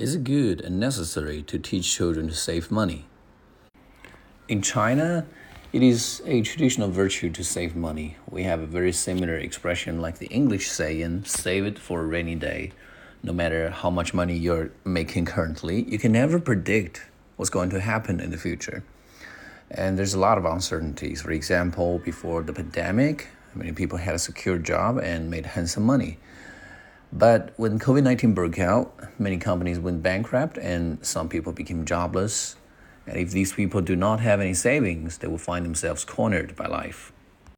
Is it good and necessary to teach children to save money? In China, it is a traditional virtue to save money. We have a very similar expression like the English saying, save it for a rainy day. No matter how much money you're making currently, you can never predict what's going to happen in the future. And there's a lot of uncertainties. For example, before the pandemic, many people had a secure job and made handsome money. But when COVID 19 broke out, many companies went bankrupt and some people became jobless. And if these people do not have any savings, they will find themselves cornered by life.